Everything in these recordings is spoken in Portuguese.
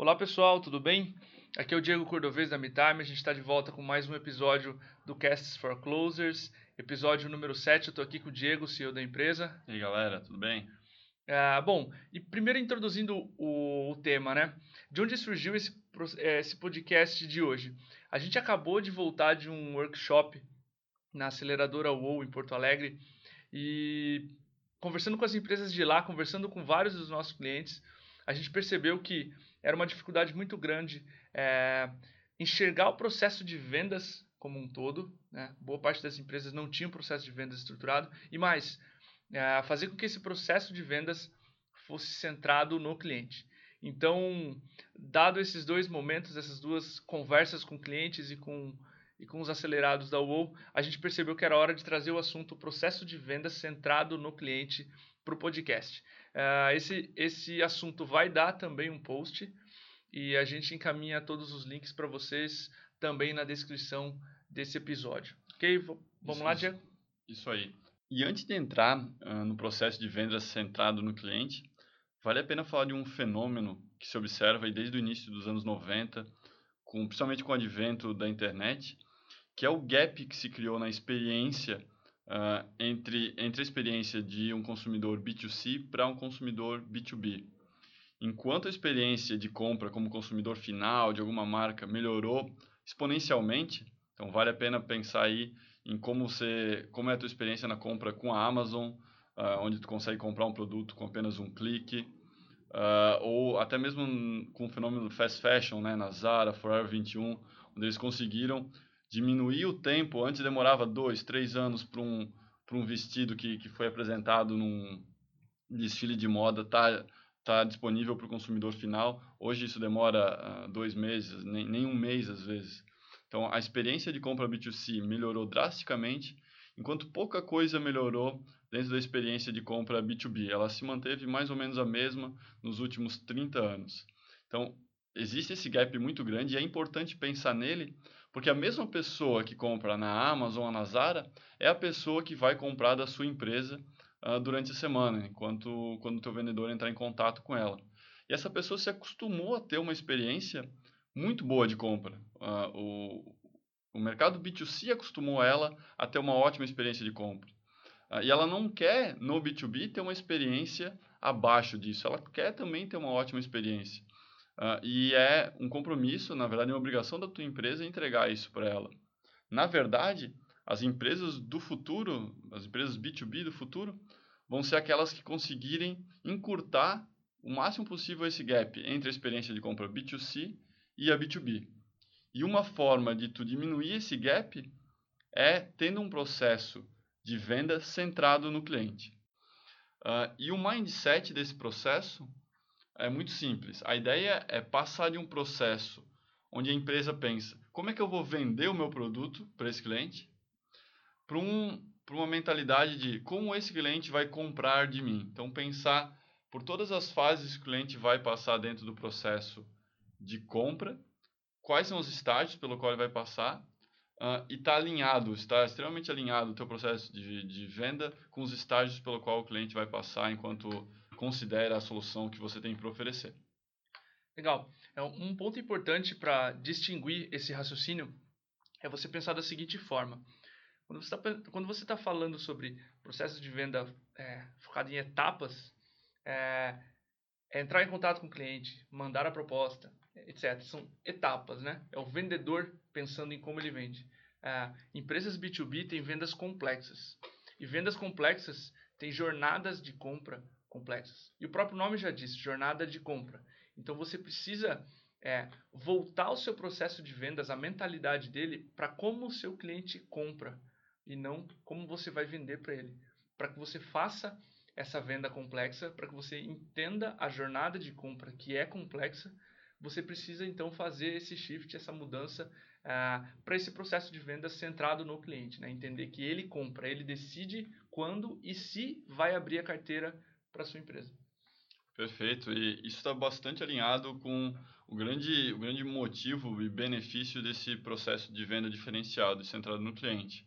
Olá pessoal, tudo bem? Aqui é o Diego Cordovez da MeTime, a gente está de volta com mais um episódio do Casts for Closers, episódio número 7, eu estou aqui com o Diego, CEO da empresa. E aí galera, tudo bem? Ah, bom, e primeiro introduzindo o, o, tema, né? De onde surgiu esse, é, esse podcast de hoje? A gente acabou de voltar de um workshop na aceleradora WOW em Porto Alegre e conversando com as empresas de lá, conversando com vários dos nossos clientes, a gente percebeu que era uma dificuldade muito grande é, enxergar o processo de vendas como um todo. Né? Boa parte das empresas não tinha um processo de vendas estruturado. E mais, é, fazer com que esse processo de vendas fosse centrado no cliente. Então, dado esses dois momentos, essas duas conversas com clientes e com, e com os acelerados da UOL, a gente percebeu que era hora de trazer o assunto processo de vendas centrado no cliente para o podcast. Uh, esse, esse assunto vai dar também um post e a gente encaminha todos os links para vocês também na descrição desse episódio. Ok? Vamos isso, lá, Diego? Isso aí. E antes de entrar uh, no processo de vendas centrado no cliente, vale a pena falar de um fenômeno que se observa desde o início dos anos 90, com, principalmente com o advento da internet, que é o gap que se criou na experiência uh, entre, entre a experiência de um consumidor B2C para um consumidor B2B. Enquanto a experiência de compra como consumidor final de alguma marca melhorou exponencialmente, então vale a pena pensar aí em como, você, como é a tua experiência na compra com a Amazon, uh, onde tu consegue comprar um produto com apenas um clique, uh, ou até mesmo com o fenômeno fast fashion, né, na Zara, Forever 21, onde eles conseguiram diminuir o tempo, antes demorava dois, três anos para um, um vestido que, que foi apresentado num desfile de moda, tá, tá disponível para o consumidor final. Hoje isso demora uh, dois meses, nem, nem um mês às vezes. Então a experiência de compra B2C melhorou drasticamente, enquanto pouca coisa melhorou dentro da experiência de compra B2B. Ela se manteve mais ou menos a mesma nos últimos 30 anos. Então existe esse gap muito grande e é importante pensar nele porque a mesma pessoa que compra na Amazon ou na Zara é a pessoa que vai comprar da sua empresa uh, durante a semana, enquanto quando o teu vendedor entrar em contato com ela. E essa pessoa se acostumou a ter uma experiência muito boa de compra. Uh, o, o mercado B2C acostumou ela a ter uma ótima experiência de compra. Uh, e ela não quer, no B2B, ter uma experiência abaixo disso. Ela quer também ter uma ótima experiência. Uh, e é um compromisso, na verdade, uma obrigação da tua empresa entregar isso para ela. Na verdade, as empresas do futuro, as empresas B2B do futuro, vão ser aquelas que conseguirem encurtar o máximo possível esse gap entre a experiência de compra B2C e a B2B. E uma forma de tu diminuir esse gap é tendo um processo de venda centrado no cliente. Uh, e o mindset desse processo é muito simples. A ideia é passar de um processo onde a empresa pensa como é que eu vou vender o meu produto para esse cliente, para um, uma mentalidade de como esse cliente vai comprar de mim. Então, pensar por todas as fases que o cliente vai passar dentro do processo de compra, quais são os estágios pelo qual ele vai passar, uh, e estar tá alinhado, estar extremamente alinhado o teu processo de, de venda com os estágios pelo qual o cliente vai passar enquanto considera a solução que você tem para oferecer. Legal. É um ponto importante para distinguir esse raciocínio é você pensar da seguinte forma. Quando você está tá falando sobre processo de venda é, focado em etapas, é, é entrar em contato com o cliente, mandar a proposta, etc. São etapas, né? É o vendedor pensando em como ele vende. É, empresas B2B têm vendas complexas. E vendas complexas têm jornadas de compra complexas. E o próprio nome já diz, jornada de compra. Então você precisa é, voltar o seu processo de vendas, a mentalidade dele, para como o seu cliente compra e não como você vai vender para ele. Para que você faça essa venda complexa, para que você entenda a jornada de compra que é complexa, você precisa então fazer esse shift, essa mudança ah, para esse processo de venda centrado no cliente, né? entender que ele compra, ele decide quando e se vai abrir a carteira para sua empresa. Perfeito, e isso está bastante alinhado com o grande, o grande motivo e benefício desse processo de venda diferenciado e centrado no cliente.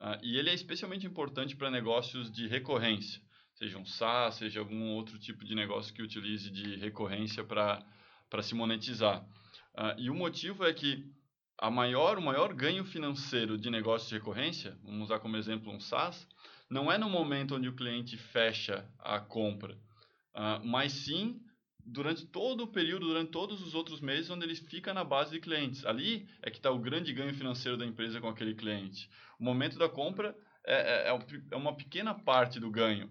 Uh, e ele é especialmente importante para negócios de recorrência, seja um SaaS, seja algum outro tipo de negócio que utilize de recorrência para se monetizar. Uh, e o motivo é que a maior, o maior ganho financeiro de negócio de recorrência, vamos usar como exemplo um SaaS, não é no momento onde o cliente fecha a compra, uh, mas sim durante todo o período, durante todos os outros meses, onde ele fica na base de clientes. Ali é que está o grande ganho financeiro da empresa com aquele cliente. O momento da compra é, é, é uma pequena parte do ganho.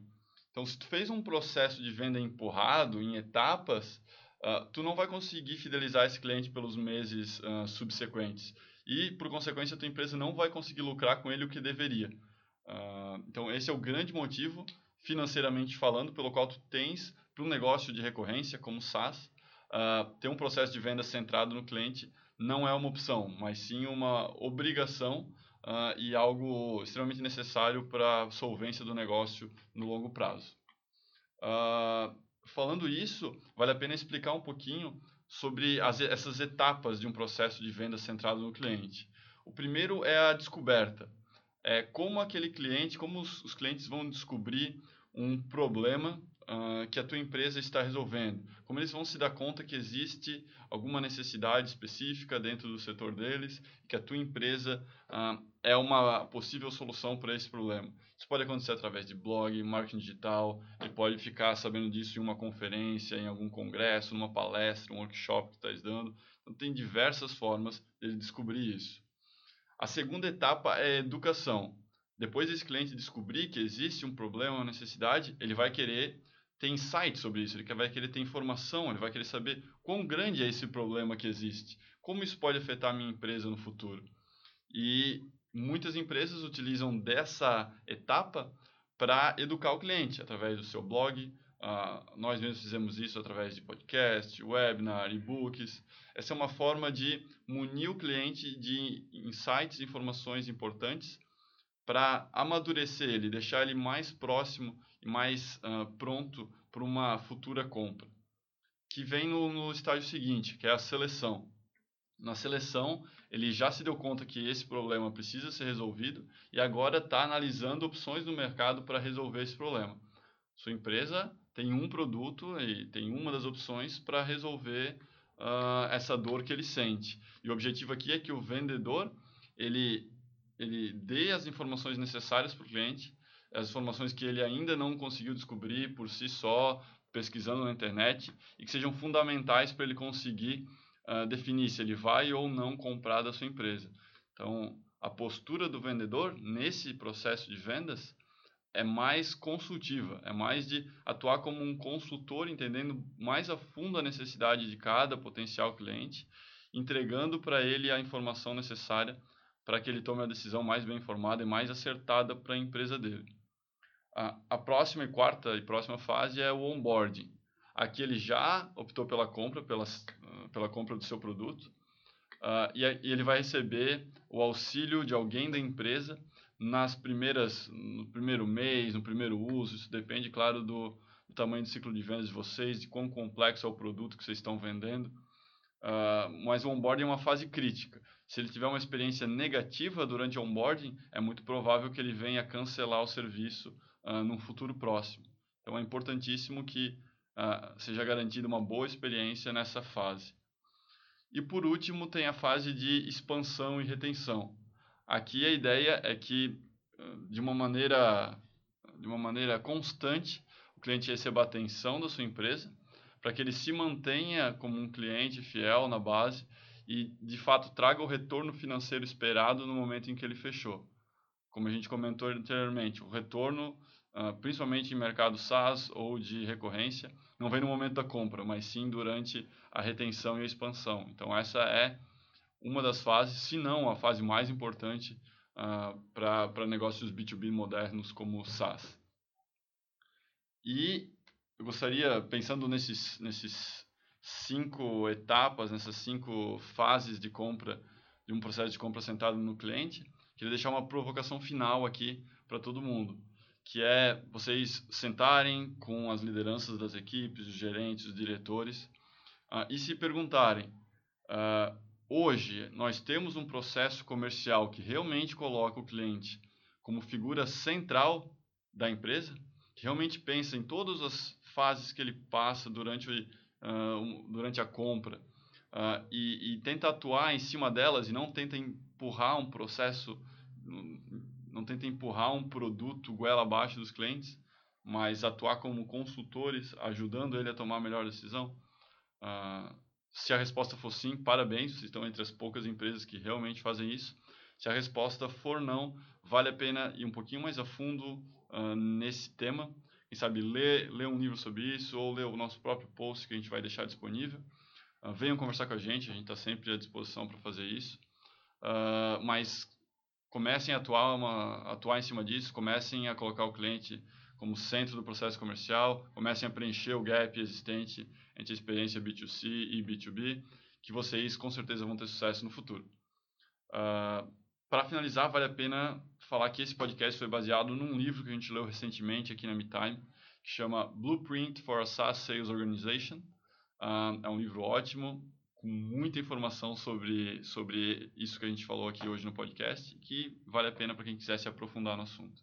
Então, se tu fez um processo de venda empurrado, em etapas, uh, tu não vai conseguir fidelizar esse cliente pelos meses uh, subsequentes. E, por consequência, a tua empresa não vai conseguir lucrar com ele o que deveria. Uh, então, esse é o grande motivo, financeiramente falando, pelo qual tu tens para um negócio de recorrência como SaaS, uh, ter um processo de venda centrado no cliente não é uma opção, mas sim uma obrigação uh, e algo extremamente necessário para a solvência do negócio no longo prazo. Falando isso, vale a pena explicar um pouquinho sobre as, essas etapas de um processo de venda centrado no cliente. O primeiro é a descoberta. É como aquele cliente, como os, os clientes vão descobrir um problema uh, que a tua empresa está resolvendo? Como eles vão se dar conta que existe alguma necessidade específica dentro do setor deles, que a tua empresa uh, é uma possível solução para esse problema? Isso pode acontecer através de blog, marketing digital, ele pode ficar sabendo disso em uma conferência, em algum congresso, numa palestra, um workshop que estás dando. Então, tem diversas formas de descobrir isso. A segunda etapa é educação. Depois desse cliente descobrir que existe um problema, uma necessidade, ele vai querer ter insight sobre isso, ele vai querer ter informação, ele vai querer saber quão grande é esse problema que existe, como isso pode afetar a minha empresa no futuro. E muitas empresas utilizam dessa etapa para educar o cliente através do seu blog. Uh, nós mesmos fizemos isso através de podcast, webinar, e-books. Essa é uma forma de munir o cliente de insights, informações importantes para amadurecer ele, deixar ele mais próximo e mais uh, pronto para uma futura compra. Que vem no, no estágio seguinte, que é a seleção. Na seleção, ele já se deu conta que esse problema precisa ser resolvido e agora está analisando opções no mercado para resolver esse problema. Sua empresa tem um produto e tem uma das opções para resolver uh, essa dor que ele sente. E o objetivo aqui é que o vendedor ele, ele dê as informações necessárias para o cliente as informações que ele ainda não conseguiu descobrir por si só, pesquisando na internet, e que sejam fundamentais para ele conseguir uh, definir se ele vai ou não comprar da sua empresa. Então, a postura do vendedor nesse processo de vendas é mais consultiva, é mais de atuar como um consultor, entendendo mais a fundo a necessidade de cada potencial cliente, entregando para ele a informação necessária para que ele tome a decisão mais bem informada e mais acertada para a empresa dele. A, a próxima e quarta e próxima fase é o onboarding. Aqui ele já optou pela compra, pela, pela compra do seu produto, uh, e, e ele vai receber o auxílio de alguém da empresa nas primeiras, no primeiro mês, no primeiro uso, isso depende, claro, do, do tamanho do ciclo de vendas de vocês, de quão complexo é o produto que vocês estão vendendo. Uh, mas o onboarding é uma fase crítica. Se ele tiver uma experiência negativa durante o onboarding, é muito provável que ele venha cancelar o serviço uh, num futuro próximo. Então é importantíssimo que uh, seja garantida uma boa experiência nessa fase. E por último, tem a fase de expansão e retenção. Aqui a ideia é que, de uma maneira, de uma maneira constante, o cliente receba atenção da sua empresa, para que ele se mantenha como um cliente fiel na base e, de fato, traga o retorno financeiro esperado no momento em que ele fechou. Como a gente comentou anteriormente, o retorno uh, principalmente em mercado SaaS ou de recorrência, não vem no momento da compra, mas sim durante a retenção e a expansão. Então, essa é uma das fases, se não a fase mais importante uh, para negócios B2B modernos como SaaS. E eu gostaria, pensando nesses, nesses cinco etapas, nessas cinco fases de compra, de um processo de compra sentado no cliente, queria deixar uma provocação final aqui para todo mundo que é vocês sentarem com as lideranças das equipes, os gerentes, os diretores, uh, e se perguntarem: uh, hoje nós temos um processo comercial que realmente coloca o cliente como figura central da empresa, que realmente pensa em todas as fases que ele passa durante uh, durante a compra uh, e, e, tenta atuar em cima delas e não tenta empurrar um processo, não tenta empurrar um produto goela abaixo dos clientes, mas atuar como consultores, ajudando ele a tomar a melhor decisão? Uh, se a resposta for sim, parabéns, vocês estão entre as poucas empresas que realmente fazem isso. Se a resposta for não, vale a pena ir um pouquinho mais a fundo uh, nesse tema. Quem sabe ler, ler um livro sobre isso ou ler o nosso próprio post que a gente vai deixar disponível. Uh, venham conversar com a gente, a gente está sempre à disposição para fazer isso. Uh, mas comecem a atuar, uma, atuar em cima disso, comecem a colocar o cliente como centro do processo comercial, comecem a preencher o gap existente entre a experiência B2C e B2B, que vocês com certeza vão ter sucesso no futuro. Uh, Para finalizar, vale a pena falar que esse podcast foi baseado num livro que a gente leu recentemente aqui na MeTime, que chama Blueprint for a SaaS Sales Organization. Uh, é um livro ótimo, com muita informação sobre, sobre isso que a gente falou aqui hoje no podcast, que vale a pena para quem quiser se aprofundar no assunto.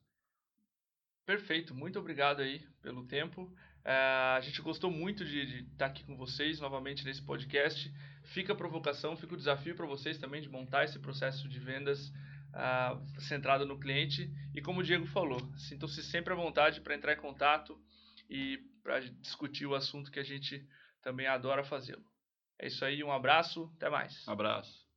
Perfeito, muito obrigado aí pelo tempo. É, a gente gostou muito de, estar aqui com vocês novamente nesse podcast. Fica a provocação, fica o desafio para vocês também de montar esse processo de vendas uh, centrado no cliente. E como o Diego falou, sintam-se sempre à vontade para entrar em contato e para discutir o assunto que a gente também adora fazê-lo. É isso aí, um abraço, até mais. Abraço.